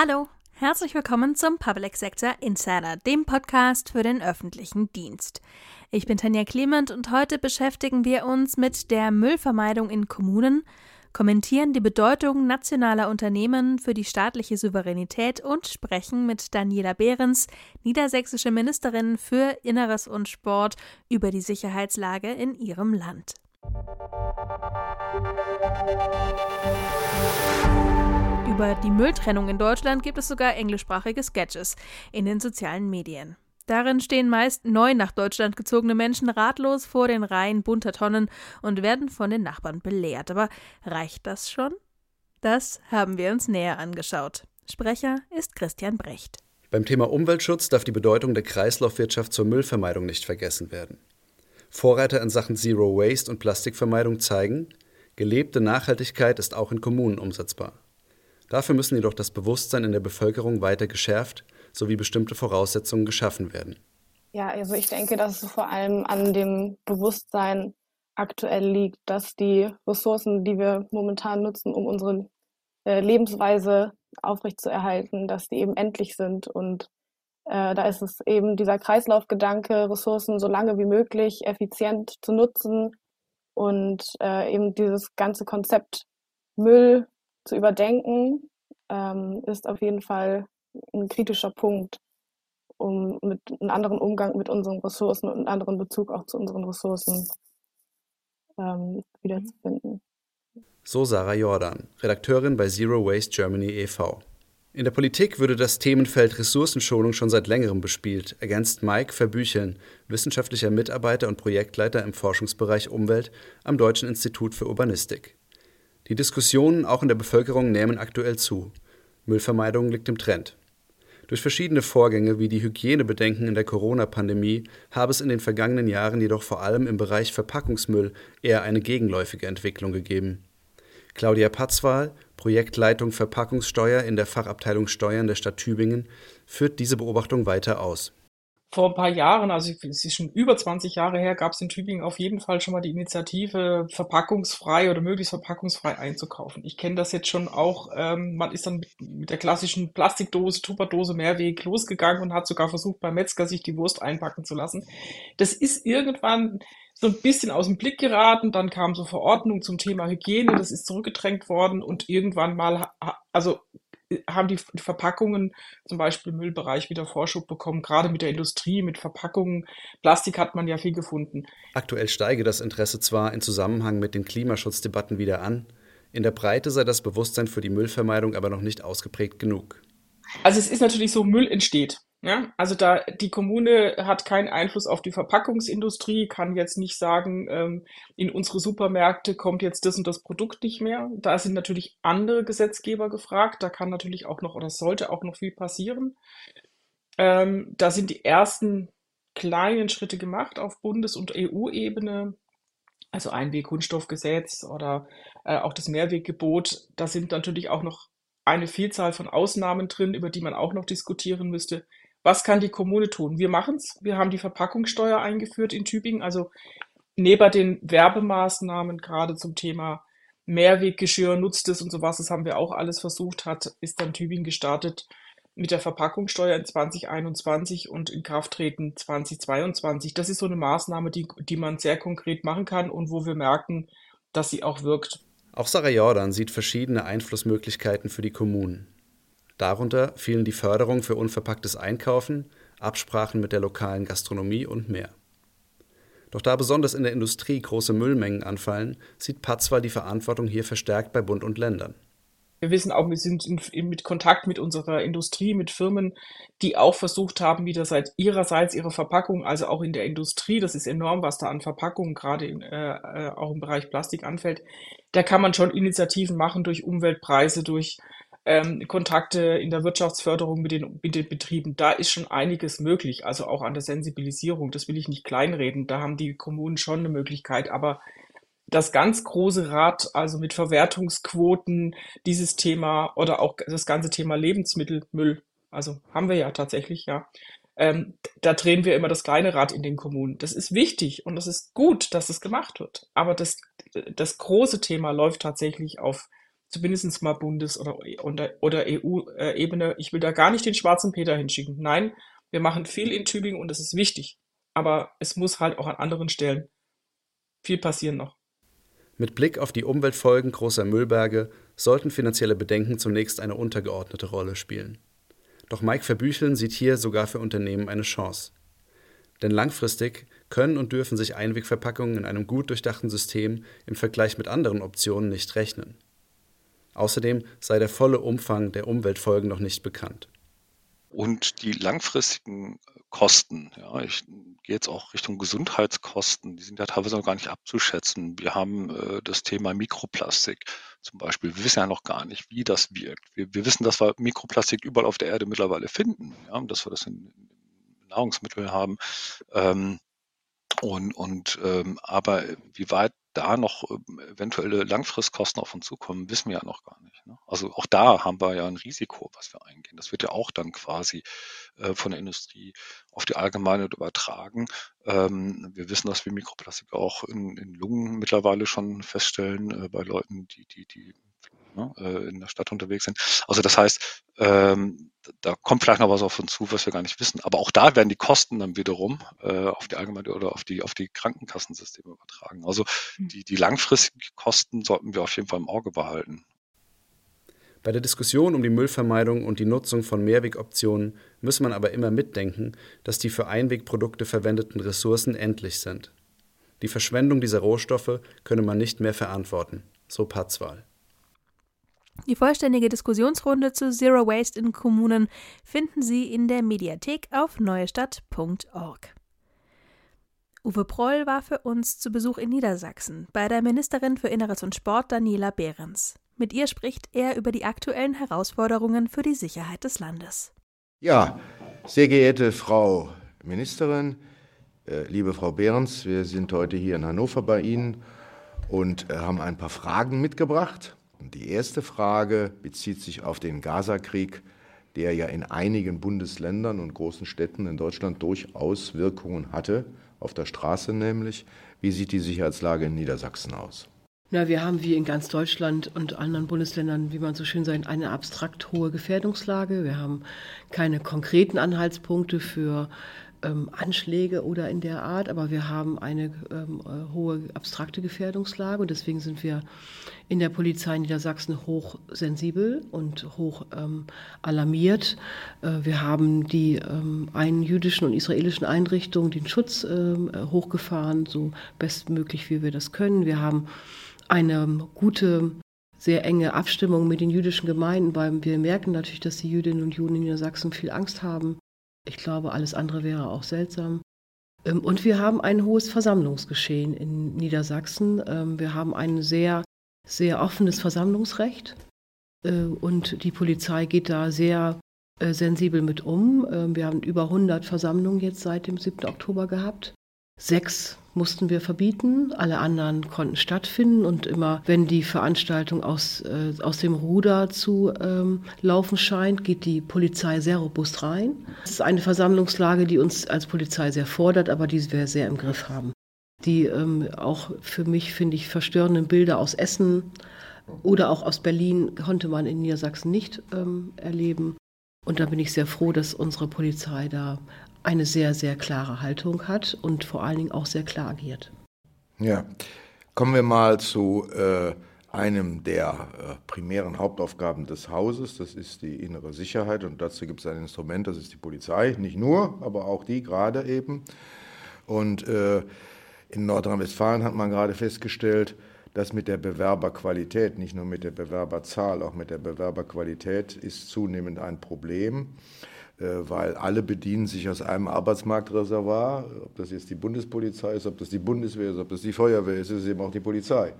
Hallo, herzlich willkommen zum Public Sector Insider, dem Podcast für den öffentlichen Dienst. Ich bin Tanja Clement und heute beschäftigen wir uns mit der Müllvermeidung in Kommunen, kommentieren die Bedeutung nationaler Unternehmen für die staatliche Souveränität und sprechen mit Daniela Behrens, niedersächsische Ministerin für Inneres und Sport, über die Sicherheitslage in ihrem Land. Über die Mülltrennung in Deutschland gibt es sogar englischsprachige Sketches in den sozialen Medien. Darin stehen meist neu nach Deutschland gezogene Menschen ratlos vor den Reihen bunter Tonnen und werden von den Nachbarn belehrt. Aber reicht das schon? Das haben wir uns näher angeschaut. Sprecher ist Christian Brecht. Beim Thema Umweltschutz darf die Bedeutung der Kreislaufwirtschaft zur Müllvermeidung nicht vergessen werden. Vorreiter in Sachen Zero Waste und Plastikvermeidung zeigen, gelebte Nachhaltigkeit ist auch in Kommunen umsetzbar. Dafür müssen jedoch das Bewusstsein in der Bevölkerung weiter geschärft sowie bestimmte Voraussetzungen geschaffen werden. Ja, also ich denke, dass es vor allem an dem Bewusstsein aktuell liegt, dass die Ressourcen, die wir momentan nutzen, um unsere äh, Lebensweise aufrechtzuerhalten, dass die eben endlich sind. Und äh, da ist es eben dieser Kreislaufgedanke, Ressourcen so lange wie möglich effizient zu nutzen und äh, eben dieses ganze Konzept Müll zu überdenken, ähm, ist auf jeden Fall ein kritischer Punkt, um mit einem anderen Umgang mit unseren Ressourcen und einen anderen Bezug auch zu unseren Ressourcen ähm, wiederzufinden. So Sarah Jordan, Redakteurin bei Zero Waste Germany e.V. In der Politik würde das Themenfeld Ressourcenschonung schon seit längerem bespielt, ergänzt Mike Verbücheln, wissenschaftlicher Mitarbeiter und Projektleiter im Forschungsbereich Umwelt am Deutschen Institut für Urbanistik. Die Diskussionen auch in der Bevölkerung nehmen aktuell zu. Müllvermeidung liegt im Trend. Durch verschiedene Vorgänge wie die Hygienebedenken in der Corona-Pandemie habe es in den vergangenen Jahren jedoch vor allem im Bereich Verpackungsmüll eher eine gegenläufige Entwicklung gegeben. Claudia Patzwal, Projektleitung Verpackungssteuer in der Fachabteilung Steuern der Stadt Tübingen, führt diese Beobachtung weiter aus vor ein paar Jahren, also es ist schon über 20 Jahre her, gab es in Tübingen auf jeden Fall schon mal die Initiative, verpackungsfrei oder möglichst verpackungsfrei einzukaufen. Ich kenne das jetzt schon auch, ähm, man ist dann mit, mit der klassischen Plastikdose, Tupperdose Mehrweg losgegangen und hat sogar versucht, beim Metzger sich die Wurst einpacken zu lassen. Das ist irgendwann so ein bisschen aus dem Blick geraten, dann kam so Verordnung zum Thema Hygiene, das ist zurückgedrängt worden und irgendwann mal, also haben die Verpackungen zum Beispiel im Müllbereich wieder Vorschub bekommen, gerade mit der Industrie, mit Verpackungen. Plastik hat man ja viel gefunden. Aktuell steige das Interesse zwar in Zusammenhang mit den Klimaschutzdebatten wieder an, in der Breite sei das Bewusstsein für die Müllvermeidung aber noch nicht ausgeprägt genug. Also es ist natürlich so, Müll entsteht. Ja, also da die Kommune hat keinen Einfluss auf die Verpackungsindustrie, kann jetzt nicht sagen, ähm, in unsere Supermärkte kommt jetzt das und das Produkt nicht mehr. Da sind natürlich andere Gesetzgeber gefragt. Da kann natürlich auch noch oder sollte auch noch viel passieren. Ähm, da sind die ersten kleinen Schritte gemacht auf Bundes- und EU-Ebene. Also Einweg-Kunststoffgesetz oder äh, auch das Mehrweggebot. Da sind natürlich auch noch eine Vielzahl von Ausnahmen drin, über die man auch noch diskutieren müsste. Was kann die Kommune tun? Wir machen es. Wir haben die Verpackungssteuer eingeführt in Tübingen. Also neben den Werbemaßnahmen gerade zum Thema Mehrweggeschirr nutzt es und sowas, das haben wir auch alles versucht, hat, ist dann Tübingen gestartet mit der Verpackungssteuer in 2021 und in Kraft treten 2022. Das ist so eine Maßnahme, die, die man sehr konkret machen kann und wo wir merken, dass sie auch wirkt. Auch Sarah Jordan sieht verschiedene Einflussmöglichkeiten für die Kommunen. Darunter fielen die Förderung für unverpacktes Einkaufen, Absprachen mit der lokalen Gastronomie und mehr. Doch da besonders in der Industrie große Müllmengen anfallen, sieht Patzwar die Verantwortung hier verstärkt bei Bund und Ländern. Wir wissen auch, wir sind in, in, mit Kontakt mit unserer Industrie, mit Firmen, die auch versucht haben, wieder seit ihrerseits ihre Verpackung, also auch in der Industrie, das ist enorm, was da an Verpackungen gerade in, äh, äh auch im Bereich Plastik anfällt. Da kann man schon Initiativen machen durch Umweltpreise, durch ähm, Kontakte in der Wirtschaftsförderung mit den, mit den Betrieben, da ist schon einiges möglich, also auch an der Sensibilisierung. Das will ich nicht kleinreden, da haben die Kommunen schon eine Möglichkeit, aber das ganz große Rad, also mit Verwertungsquoten, dieses Thema oder auch das ganze Thema Lebensmittelmüll, also haben wir ja tatsächlich, ja. Ähm, da drehen wir immer das kleine Rad in den Kommunen. Das ist wichtig und das ist gut, dass es gemacht wird. Aber das, das große Thema läuft tatsächlich auf zumindest mal Bundes- oder, oder EU-Ebene. Ich will da gar nicht den schwarzen Peter hinschicken. Nein, wir machen viel in Tübingen und das ist wichtig. Aber es muss halt auch an anderen Stellen viel passieren noch. Mit Blick auf die Umweltfolgen großer Müllberge sollten finanzielle Bedenken zunächst eine untergeordnete Rolle spielen. Doch Mike Verbücheln sieht hier sogar für Unternehmen eine Chance. Denn langfristig können und dürfen sich Einwegverpackungen in einem gut durchdachten System im Vergleich mit anderen Optionen nicht rechnen. Außerdem sei der volle Umfang der Umweltfolgen noch nicht bekannt. Und die langfristigen Kosten, ja, ich gehe jetzt auch Richtung Gesundheitskosten, die sind ja teilweise noch gar nicht abzuschätzen. Wir haben äh, das Thema Mikroplastik zum Beispiel. Wir wissen ja noch gar nicht, wie das wirkt. Wir, wir wissen, dass wir Mikroplastik überall auf der Erde mittlerweile finden, ja, dass wir das in, in Nahrungsmitteln haben. Ähm, und, und ähm, aber wie weit da noch ähm, eventuelle Langfristkosten auf uns zukommen, wissen wir ja noch gar nicht. Ne? Also auch da haben wir ja ein Risiko, was wir eingehen. Das wird ja auch dann quasi äh, von der Industrie auf die Allgemeinheit übertragen. Ähm, wir wissen, dass wir Mikroplastik auch in, in Lungen mittlerweile schon feststellen äh, bei Leuten, die, die, die ne, äh, in der Stadt unterwegs sind. Also das heißt, ähm, da kommt vielleicht noch was auf uns zu, was wir gar nicht wissen. Aber auch da werden die Kosten dann wiederum äh, auf die allgemeine oder auf die auf die Krankenkassensysteme übertragen. Also hm. die, die langfristigen Kosten sollten wir auf jeden Fall im Auge behalten. Bei der Diskussion um die Müllvermeidung und die Nutzung von Mehrwegoptionen muss man aber immer mitdenken, dass die für Einwegprodukte verwendeten Ressourcen endlich sind. Die Verschwendung dieser Rohstoffe könne man nicht mehr verantworten, so Patzwal. Die vollständige Diskussionsrunde zu Zero Waste in Kommunen finden Sie in der Mediathek auf neuestadt.org. Uwe Proll war für uns zu Besuch in Niedersachsen bei der Ministerin für Inneres und Sport Daniela Behrens. Mit ihr spricht er über die aktuellen Herausforderungen für die Sicherheit des Landes. Ja, sehr geehrte Frau Ministerin, äh, liebe Frau Behrens, wir sind heute hier in Hannover bei Ihnen und äh, haben ein paar Fragen mitgebracht. Die erste Frage bezieht sich auf den Gazakrieg, der ja in einigen Bundesländern und großen Städten in Deutschland durchaus Wirkungen hatte, auf der Straße nämlich. Wie sieht die Sicherheitslage in Niedersachsen aus? Na, wir haben wie in ganz Deutschland und anderen Bundesländern, wie man so schön sagt, eine abstrakt hohe Gefährdungslage. Wir haben keine konkreten Anhaltspunkte für ähm, Anschläge oder in der Art, aber wir haben eine ähm, äh, hohe abstrakte Gefährdungslage und deswegen sind wir in der Polizei Niedersachsen hochsensibel und hoch ähm, alarmiert. Äh, wir haben die ähm, einen jüdischen und israelischen Einrichtungen den Schutz ähm, äh, hochgefahren, so bestmöglich wie wir das können. Wir haben eine gute sehr enge Abstimmung mit den jüdischen Gemeinden, weil wir merken natürlich, dass die Jüdinnen und Juden in Niedersachsen viel Angst haben ich glaube, alles andere wäre auch seltsam. Ähm, und wir haben ein hohes Versammlungsgeschehen in Niedersachsen. Ähm, wir haben ein sehr, sehr offenes Versammlungsrecht. Äh, und die Polizei geht da sehr äh, sensibel mit um. Ähm, wir haben über 100 Versammlungen jetzt seit dem 7. Oktober gehabt. Sechs mussten wir verbieten, alle anderen konnten stattfinden und immer, wenn die Veranstaltung aus, äh, aus dem Ruder zu ähm, laufen scheint, geht die Polizei sehr robust rein. Es ist eine Versammlungslage, die uns als Polizei sehr fordert, aber die wir sehr im Griff haben. Die ähm, auch für mich, finde ich, verstörenden Bilder aus Essen oder auch aus Berlin konnte man in Niedersachsen nicht ähm, erleben. Und da bin ich sehr froh, dass unsere Polizei da eine sehr, sehr klare Haltung hat und vor allen Dingen auch sehr klar agiert. Ja, kommen wir mal zu äh, einem der äh, primären Hauptaufgaben des Hauses, das ist die innere Sicherheit und dazu gibt es ein Instrument, das ist die Polizei, nicht nur, aber auch die gerade eben. Und äh, in Nordrhein-Westfalen hat man gerade festgestellt, dass mit der Bewerberqualität, nicht nur mit der Bewerberzahl, auch mit der Bewerberqualität ist zunehmend ein Problem. Äh, weil alle bedienen sich aus einem Arbeitsmarktreservoir, ob das jetzt die Bundespolizei ist, ob das die Bundeswehr ist, ob das die Feuerwehr ist, ist eben auch die Polizei.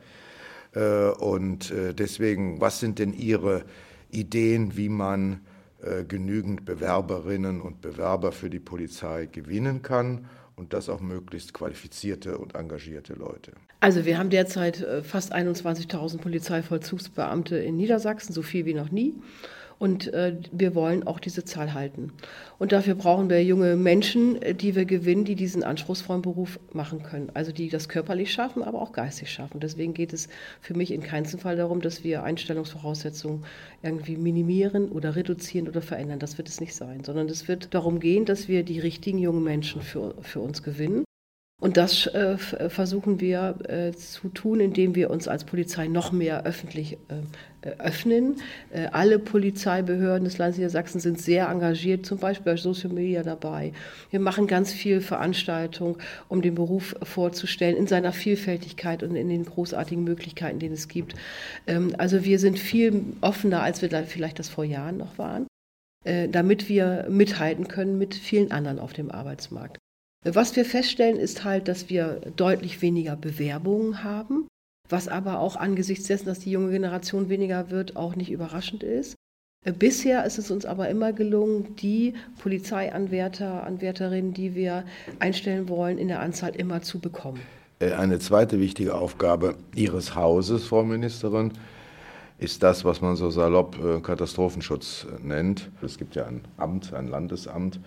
Äh, und äh, deswegen, was sind denn Ihre Ideen, wie man genügend Bewerberinnen und Bewerber für die Polizei gewinnen kann und das auch möglichst qualifizierte und engagierte Leute? Also wir haben derzeit fast 21.000 Polizeivollzugsbeamte in Niedersachsen, so viel wie noch nie. Und äh, wir wollen auch diese Zahl halten. Und dafür brauchen wir junge Menschen, äh, die wir gewinnen, die diesen anspruchsvollen Beruf machen können. Also die das körperlich schaffen, aber auch geistig schaffen. Deswegen geht es für mich in keinem Fall darum, dass wir Einstellungsvoraussetzungen irgendwie minimieren oder reduzieren oder verändern. Das wird es nicht sein, sondern es wird darum gehen, dass wir die richtigen jungen Menschen für, für uns gewinnen. Und das äh, äh, versuchen wir äh, zu tun, indem wir uns als Polizei noch mehr öffentlich äh, öffnen. Äh, alle Polizeibehörden des Landes Niedersachsen sind sehr engagiert, zum Beispiel bei Social Media dabei. Wir machen ganz viel Veranstaltungen, um den Beruf vorzustellen, in seiner Vielfältigkeit und in den großartigen Möglichkeiten, die es gibt. Ähm, also wir sind viel offener, als wir vielleicht das vor Jahren noch waren, äh, damit wir mithalten können mit vielen anderen auf dem Arbeitsmarkt. Was wir feststellen, ist halt, dass wir deutlich weniger Bewerbungen haben, was aber auch angesichts dessen, dass die junge Generation weniger wird, auch nicht überraschend ist. Äh, bisher ist es uns aber immer gelungen, die Polizeianwärter, Anwärterinnen, die wir einstellen wollen, in der Anzahl immer zu bekommen. Äh, eine zweite wichtige Aufgabe Ihres Hauses, Frau Ministerin, ist das, was man so salopp äh, Katastrophenschutz nennt. Es gibt ja ein Amt, ein Landesamt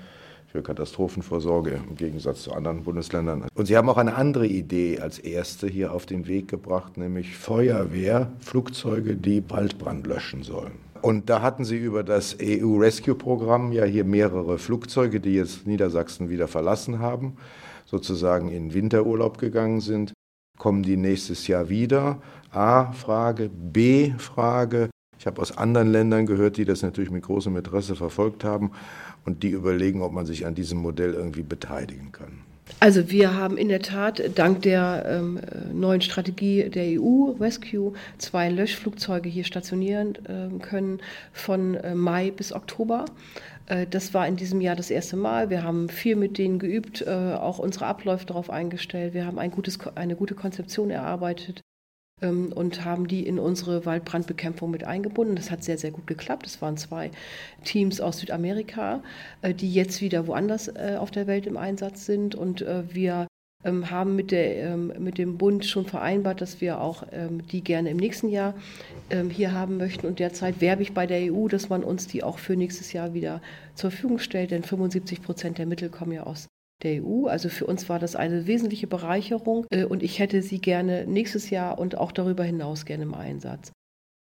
für Katastrophenvorsorge im Gegensatz zu anderen Bundesländern. Und Sie haben auch eine andere Idee als erste hier auf den Weg gebracht, nämlich Feuerwehrflugzeuge, die Waldbrand löschen sollen. Und da hatten Sie über das EU-Rescue-Programm ja hier mehrere Flugzeuge, die jetzt Niedersachsen wieder verlassen haben, sozusagen in Winterurlaub gegangen sind. Kommen die nächstes Jahr wieder? A, Frage. B, Frage. Ich habe aus anderen Ländern gehört, die das natürlich mit großem Interesse verfolgt haben und die überlegen, ob man sich an diesem Modell irgendwie beteiligen kann. Also wir haben in der Tat dank der ähm, neuen Strategie der EU Rescue zwei Löschflugzeuge hier stationieren äh, können von äh, Mai bis Oktober. Äh, das war in diesem Jahr das erste Mal. Wir haben viel mit denen geübt, äh, auch unsere Abläufe darauf eingestellt. Wir haben ein gutes, eine gute Konzeption erarbeitet ähm, und haben die in unsere Waldbrandbekämpfung mit eingebunden. Das hat sehr, sehr gut geklappt. Es waren zwei Teams aus Südamerika, äh, die jetzt wieder woanders äh, auf der Welt im Einsatz sind. Und äh, wir ähm, haben mit, der, ähm, mit dem Bund schon vereinbart, dass wir auch die gerne im nächsten Jahr hier haben möchten. Und derzeit werbe ich bei der EU, dass man uns die auch für nächstes Jahr wieder zur Verfügung stellt, denn 75 Prozent der Mittel kommen ja aus der EU. Also für uns war das eine wesentliche Bereicherung äh, und ich hätte sie gerne nächstes Jahr und auch darüber hinaus gerne im Einsatz.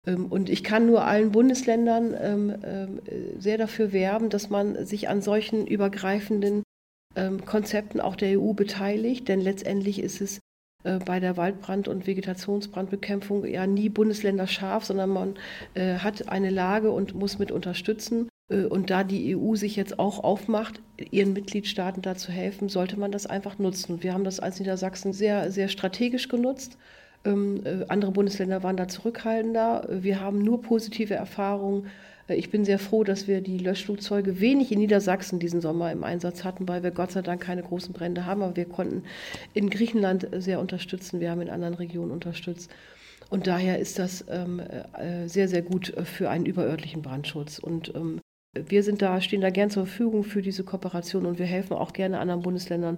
Ähm, und ich kann nur allen Bundesländern ähm, ähm, sehr dafür werben, dass man sich an solchen übergreifenden Konzepten auch der EU beteiligt, denn letztendlich ist es äh, bei der Waldbrand- und Vegetationsbrandbekämpfung ja nie Bundesländer scharf, sondern man äh, hat eine Lage und muss mit unterstützen. Äh, und da die EU sich jetzt auch aufmacht, ihren Mitgliedstaaten da zu helfen, sollte man das einfach nutzen. Und wir haben das als Niedersachsen sehr, sehr strategisch genutzt. Ähm, äh, andere Bundesländer waren da zurückhaltender. Wir haben nur positive Erfahrungen. Äh, ich bin sehr froh, dass wir die Löschflugzeuge wenig in Niedersachsen diesen Sommer im Einsatz hatten, weil wir Gott sei Dank keine großen Brände haben. Aber wir konnten in Griechenland sehr unterstützen. Wir haben in anderen Regionen unterstützt. Und daher ist das ähm, sehr, sehr gut für einen überörtlichen Brandschutz. Und ähm, wir sind da, stehen da gern zur Verfügung für diese Kooperation und wir helfen auch gerne anderen Bundesländern,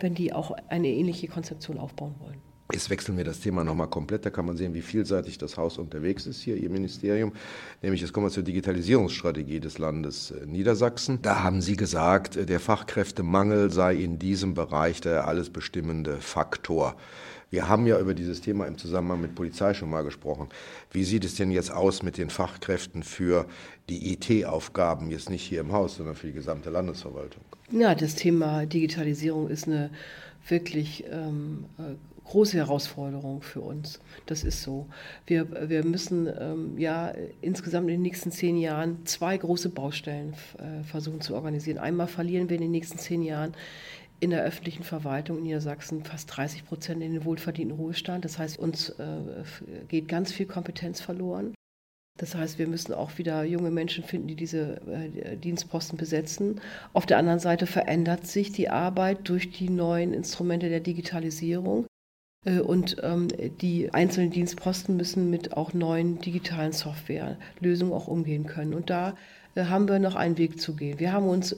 wenn die auch eine ähnliche Konzeption aufbauen wollen. Jetzt wechseln wir das Thema nochmal komplett. Da kann man sehen, wie vielseitig das Haus unterwegs ist hier, Ihr Ministerium. Nämlich, jetzt kommen wir zur Digitalisierungsstrategie des Landes äh, Niedersachsen. Da haben Sie gesagt, äh, der Fachkräftemangel sei in diesem Bereich der alles bestimmende Faktor. Wir haben ja über dieses Thema im Zusammenhang mit Polizei schon mal gesprochen. Wie sieht es denn jetzt aus mit den Fachkräften für die IT-Aufgaben, jetzt nicht hier im Haus, sondern für die gesamte Landesverwaltung? Ja, das Thema Digitalisierung ist eine wirklich ähm, äh, große Herausforderung für uns. Das ist so. Wir, wir müssen ähm, ja insgesamt in den nächsten zehn Jahren zwei große Baustellen äh, versuchen zu organisieren. Einmal verlieren wir in den nächsten zehn Jahren in der öffentlichen Verwaltung in Niedersachsen fast 30 Prozent in den wohlverdienten Ruhestand. Das heißt, uns äh, geht ganz viel Kompetenz verloren. Das heißt, wir müssen auch wieder junge Menschen finden, die diese äh, Dienstposten besetzen. Auf der anderen Seite verändert sich die Arbeit durch die neuen Instrumente der Digitalisierung. Äh, und ähm, die einzelnen Dienstposten müssen mit auch neuen digitalen Softwarelösungen auch umgehen können. Und da haben wir noch einen Weg zu gehen. Wir haben uns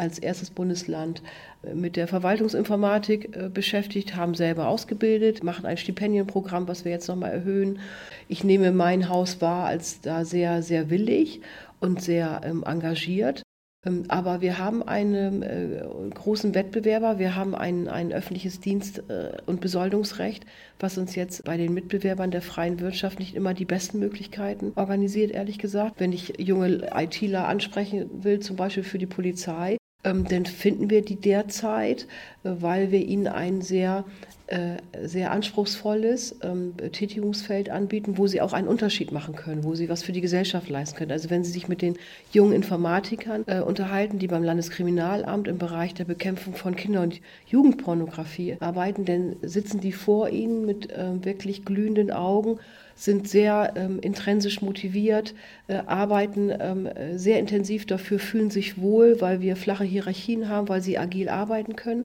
als erstes Bundesland äh, mit der Verwaltungsinformatik äh, beschäftigt, haben selber ausgebildet, machen ein Stipendienprogramm, was wir jetzt nochmal erhöhen. Ich nehme mein Haus wahr als da sehr, sehr willig und sehr ähm, engagiert. Ähm, aber wir haben einen äh, großen Wettbewerber, wir haben ein, ein öffentliches Dienst- und Besoldungsrecht, was uns jetzt bei den Mitbewerbern der freien Wirtschaft nicht immer die besten Möglichkeiten organisiert, ehrlich gesagt. Wenn ich junge ITler ansprechen will, zum Beispiel für die Polizei, ähm, dann finden wir die derzeit, äh, weil wir ihnen ein sehr äh, sehr anspruchsvolles ähm, Betätigungsfeld anbieten, wo sie auch einen Unterschied machen können, wo sie was für die Gesellschaft leisten können. Also wenn Sie sich mit den jungen Informatikern äh, unterhalten, die beim Landeskriminalamt im Bereich der Bekämpfung von Kinder- und Jugendpornografie arbeiten, dann sitzen die vor Ihnen mit äh, wirklich glühenden Augen sind sehr ähm, intrinsisch motiviert, äh, arbeiten ähm, sehr intensiv dafür, fühlen sich wohl, weil wir flache Hierarchien haben, weil sie agil arbeiten können.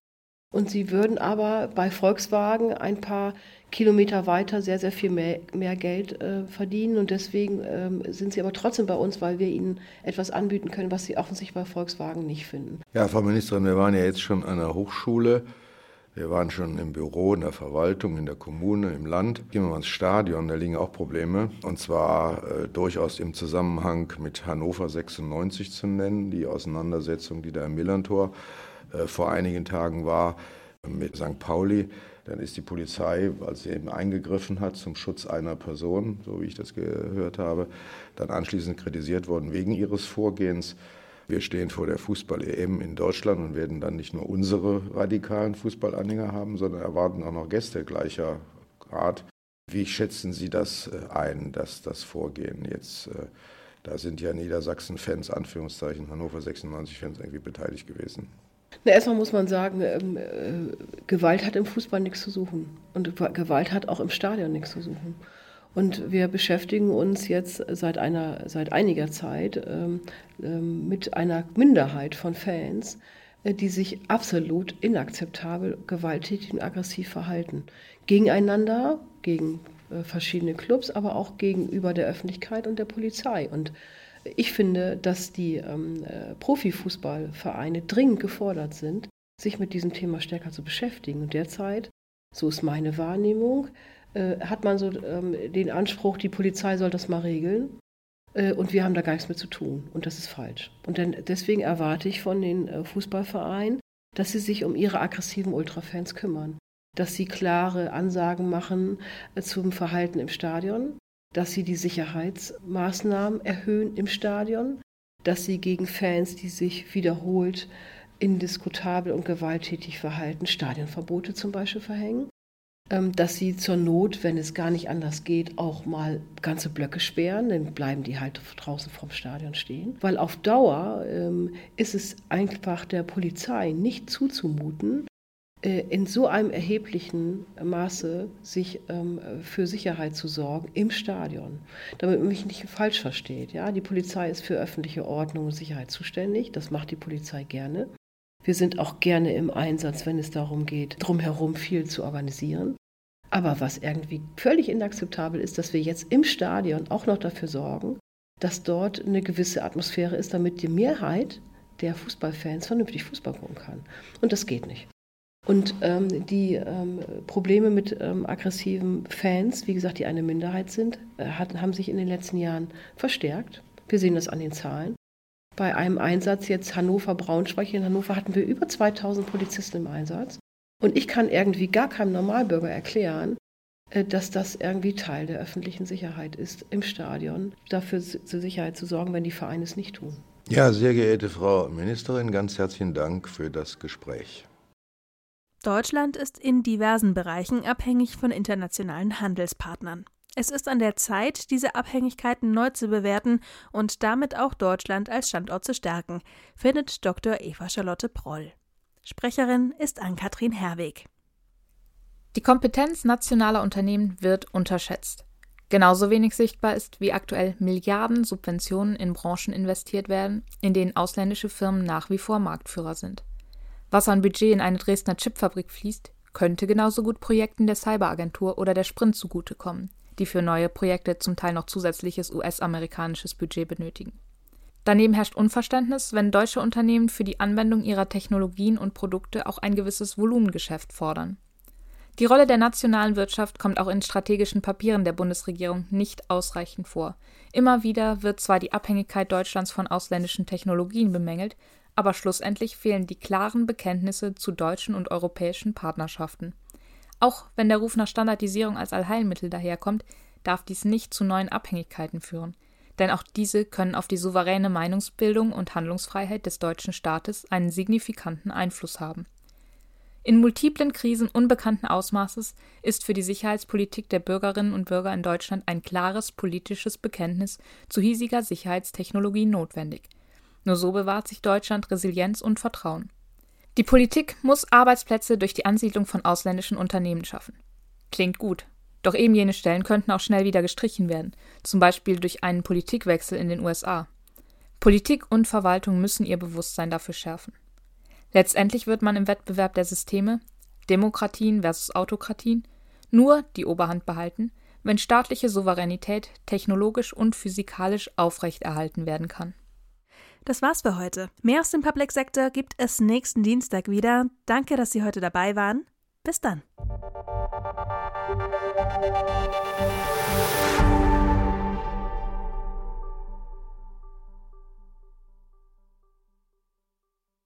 Und sie würden aber bei Volkswagen ein paar Kilometer weiter sehr, sehr viel mehr, mehr Geld äh, verdienen. Und deswegen ähm, sind sie aber trotzdem bei uns, weil wir ihnen etwas anbieten können, was sie offensichtlich bei Volkswagen nicht finden. Ja, Frau Ministerin, wir waren ja jetzt schon an der Hochschule. Wir waren schon im Büro, in der Verwaltung, in der Kommune, im Land. Gehen wir mal ins Stadion, da liegen auch Probleme. Und zwar äh, durchaus im Zusammenhang mit Hannover 96 zu nennen, die Auseinandersetzung, die da im Millantor äh, vor einigen Tagen war mit St. Pauli. Dann ist die Polizei, als sie eben eingegriffen hat zum Schutz einer Person, so wie ich das gehört habe, dann anschließend kritisiert worden wegen ihres Vorgehens. Wir stehen vor der Fußball-EM in Deutschland und werden dann nicht nur unsere radikalen Fußballanhänger haben, sondern erwarten auch noch Gäste gleicher Art. Wie schätzen Sie das äh, ein, dass das Vorgehen jetzt, äh, da sind ja Niedersachsen-Fans, Anführungszeichen, Hannover 96-Fans irgendwie beteiligt gewesen? Na, erstmal muss man sagen, ähm, äh, Gewalt hat im Fußball nichts zu suchen. Und Gewalt hat auch im Stadion nichts zu suchen. Und wir beschäftigen uns jetzt seit, einer, seit einiger Zeit ähm, ähm, mit einer Minderheit von Fans, äh, die sich absolut inakzeptabel, gewalttätig und aggressiv verhalten. Gegeneinander, gegen äh, verschiedene Clubs, aber auch gegenüber der Öffentlichkeit und der Polizei. Und ich finde, dass die ähm, äh, Profifußballvereine dringend gefordert sind, sich mit diesem Thema stärker zu beschäftigen. Und derzeit, so ist meine Wahrnehmung, äh, hat man so ähm, den Anspruch, die Polizei soll das mal regeln. Äh, und wir haben da gar nichts mit zu tun. Und das ist falsch. Und dann, deswegen erwarte ich von den äh, Fußballvereinen, dass sie sich um ihre aggressiven Ultrafans kümmern. Dass sie klare Ansagen machen äh, zum Verhalten im Stadion, dass sie die Sicherheitsmaßnahmen erhöhen im Stadion, dass sie gegen Fans, die sich wiederholt indiskutabel und gewalttätig verhalten, Stadionverbote zum Beispiel verhängen, dass sie zur Not, wenn es gar nicht anders geht, auch mal ganze Blöcke sperren, dann bleiben die halt draußen vom Stadion stehen. Weil auf Dauer ähm, ist es einfach der Polizei nicht zuzumuten, äh, in so einem erheblichen Maße sich ähm, für Sicherheit zu sorgen im Stadion. Damit man mich nicht falsch versteht. Ja? Die Polizei ist für öffentliche Ordnung und Sicherheit zuständig. Das macht die Polizei gerne. Wir sind auch gerne im Einsatz, wenn es darum geht, drumherum viel zu organisieren. Aber was irgendwie völlig inakzeptabel ist, dass wir jetzt im Stadion auch noch dafür sorgen, dass dort eine gewisse Atmosphäre ist, damit die Mehrheit der Fußballfans vernünftig Fußball gucken kann. Und das geht nicht. Und ähm, die ähm, Probleme mit ähm, aggressiven Fans, wie gesagt, die eine Minderheit sind, äh, hat, haben sich in den letzten Jahren verstärkt. Wir sehen das an den Zahlen. Bei einem Einsatz jetzt Hannover-Braunschweig, in Hannover hatten wir über 2000 Polizisten im Einsatz. Und ich kann irgendwie gar keinem Normalbürger erklären, äh, dass das irgendwie Teil der öffentlichen Sicherheit ist, im Stadion dafür zur Sicherheit zu sorgen, wenn die Vereine es nicht tun. Ja, sehr geehrte Frau Ministerin, ganz herzlichen Dank für das Gespräch. Deutschland ist in diversen Bereichen abhängig von internationalen Handelspartnern. Es ist an der Zeit, diese Abhängigkeiten neu zu bewerten und damit auch Deutschland als Standort zu stärken, findet Dr. Eva Charlotte Proll. Sprecherin ist Ann-Kathrin Herweg. Die Kompetenz nationaler Unternehmen wird unterschätzt. Genauso wenig sichtbar ist, wie aktuell Milliarden Subventionen in Branchen investiert werden, in denen ausländische Firmen nach wie vor Marktführer sind. Was an Budget in eine Dresdner Chipfabrik fließt, könnte genauso gut Projekten der Cyberagentur oder der Sprint zugutekommen, die für neue Projekte zum Teil noch zusätzliches US-amerikanisches Budget benötigen. Daneben herrscht Unverständnis, wenn deutsche Unternehmen für die Anwendung ihrer Technologien und Produkte auch ein gewisses Volumengeschäft fordern. Die Rolle der nationalen Wirtschaft kommt auch in strategischen Papieren der Bundesregierung nicht ausreichend vor. Immer wieder wird zwar die Abhängigkeit Deutschlands von ausländischen Technologien bemängelt, aber schlussendlich fehlen die klaren Bekenntnisse zu deutschen und europäischen Partnerschaften. Auch wenn der Ruf nach Standardisierung als Allheilmittel daherkommt, darf dies nicht zu neuen Abhängigkeiten führen, denn auch diese können auf die souveräne Meinungsbildung und Handlungsfreiheit des deutschen Staates einen signifikanten Einfluss haben. In multiplen Krisen unbekannten Ausmaßes ist für die Sicherheitspolitik der Bürgerinnen und Bürger in Deutschland ein klares politisches Bekenntnis zu hiesiger Sicherheitstechnologie notwendig. Nur so bewahrt sich Deutschland Resilienz und Vertrauen. Die Politik muss Arbeitsplätze durch die Ansiedlung von ausländischen Unternehmen schaffen. Klingt gut. Doch eben jene Stellen könnten auch schnell wieder gestrichen werden, zum Beispiel durch einen Politikwechsel in den USA. Politik und Verwaltung müssen ihr Bewusstsein dafür schärfen. Letztendlich wird man im Wettbewerb der Systeme Demokratien versus Autokratien nur die Oberhand behalten, wenn staatliche Souveränität technologisch und physikalisch aufrechterhalten werden kann. Das war's für heute. Mehr aus dem Public Sector gibt es nächsten Dienstag wieder. Danke, dass Sie heute dabei waren. Bis dann.